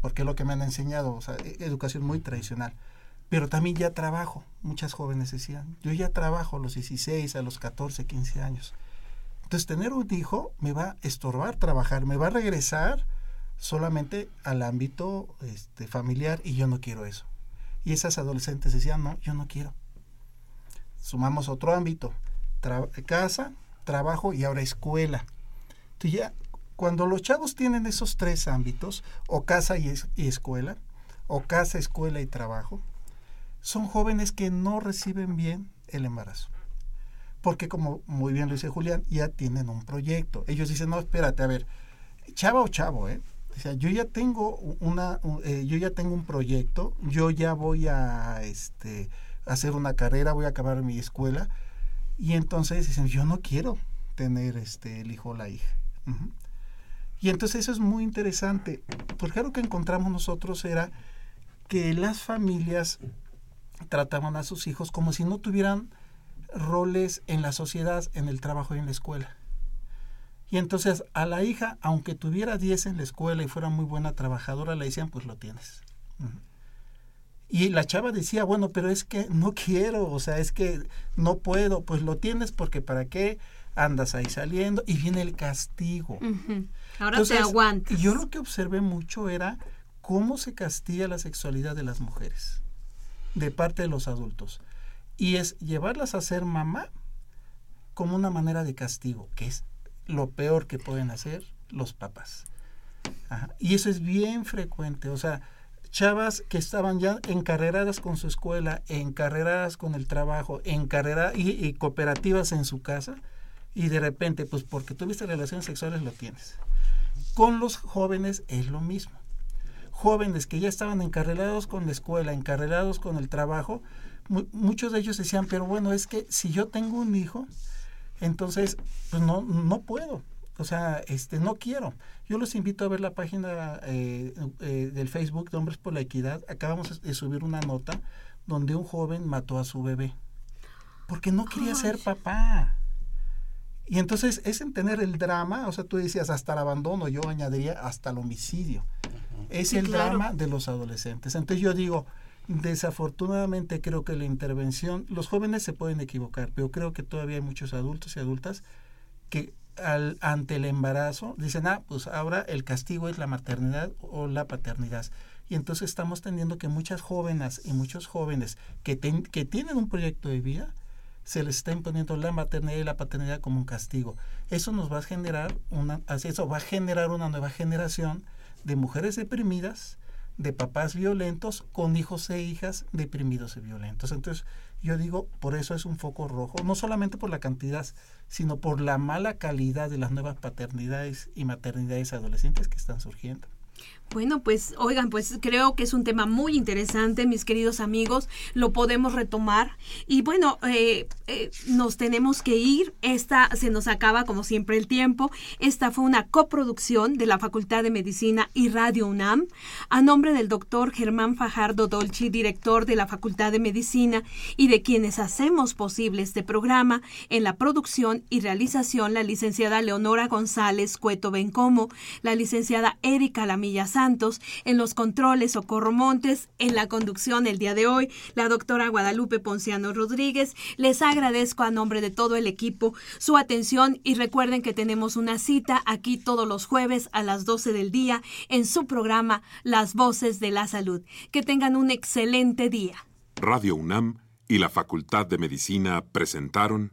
porque es lo que me han enseñado, o sea, e- educación muy tradicional, pero también ya trabajo, muchas jóvenes decían, yo ya trabajo a los 16, a los 14, 15 años. Entonces, tener un hijo me va a estorbar trabajar, me va a regresar solamente al ámbito este, familiar y yo no quiero eso. Y esas adolescentes decían, no, yo no quiero. Sumamos otro ámbito, casa, trabajo y ahora escuela. Entonces ya, cuando los chavos tienen esos tres ámbitos, o casa y, escuela, o casa, escuela y trabajo, son jóvenes que no reciben bien el embarazo. Porque como muy bien lo dice Julián, ya tienen un proyecto. Ellos dicen, no, espérate, a ver, chava o chavo, ¿eh? O sea, yo ya tengo una, eh, yo ya tengo un proyecto, yo ya voy a este, hacer una carrera, voy a acabar mi escuela, y entonces dicen, yo no quiero tener este, el hijo o la hija. Y entonces eso es muy interesante, porque algo que encontramos nosotros era que las familias trataban a sus hijos como si no tuvieran roles en la sociedad, en el trabajo y en la escuela. Y entonces a la hija, aunque tuviera 10 en la escuela y fuera muy buena trabajadora, le decían, pues lo tienes. Y la chava decía, bueno, pero es que no quiero, o sea, es que no puedo, pues lo tienes porque para qué andas ahí saliendo y viene el castigo. Ahora te aguantas. Yo lo que observé mucho era cómo se castiga la sexualidad de las mujeres de parte de los adultos. Y es llevarlas a ser mamá como una manera de castigo, que es lo peor que pueden hacer los papás. Y eso es bien frecuente, o sea, chavas que estaban ya encarreradas con su escuela, encarreradas con el trabajo, encarreradas y, y cooperativas en su casa, y de repente, pues porque tuviste relaciones sexuales, lo tienes. Con los jóvenes es lo mismo. Jóvenes que ya estaban encarrerados con la escuela, encarrerados con el trabajo, muchos de ellos decían, pero bueno, es que si yo tengo un hijo, entonces, pues no, no puedo. O sea, este, no quiero. Yo los invito a ver la página eh, eh, del Facebook de Hombres por la Equidad. Acabamos de subir una nota donde un joven mató a su bebé. Porque no quería ser papá. Y entonces es en tener el drama, o sea, tú decías hasta el abandono, yo añadiría hasta el homicidio. Es el drama de los adolescentes. Entonces yo digo, Desafortunadamente creo que la intervención, los jóvenes se pueden equivocar, pero creo que todavía hay muchos adultos y adultas que al, ante el embarazo dicen, ah, pues ahora el castigo es la maternidad o la paternidad. Y entonces estamos teniendo que muchas jóvenes y muchos jóvenes que, que tienen un proyecto de vida, se les está imponiendo la maternidad y la paternidad como un castigo. Eso nos va a generar una, eso va a generar una nueva generación de mujeres deprimidas, de papás violentos con hijos e hijas deprimidos y violentos. Entonces, yo digo, por eso es un foco rojo, no solamente por la cantidad, sino por la mala calidad de las nuevas paternidades y maternidades adolescentes que están surgiendo. Bueno, pues oigan, pues creo que es un tema muy interesante, mis queridos amigos, lo podemos retomar. Y bueno, eh, eh, nos tenemos que ir, esta se nos acaba como siempre el tiempo, esta fue una coproducción de la Facultad de Medicina y Radio UNAM, a nombre del doctor Germán Fajardo Dolci, director de la Facultad de Medicina y de quienes hacemos posible este programa, en la producción y realización la licenciada Leonora González Cueto Bencomo, la licenciada Erika Lamilla En los controles Socorro Montes, en la conducción el día de hoy, la doctora Guadalupe Ponciano Rodríguez. Les agradezco a nombre de todo el equipo su atención y recuerden que tenemos una cita aquí todos los jueves a las 12 del día en su programa Las Voces de la Salud. Que tengan un excelente día. Radio UNAM y la Facultad de Medicina presentaron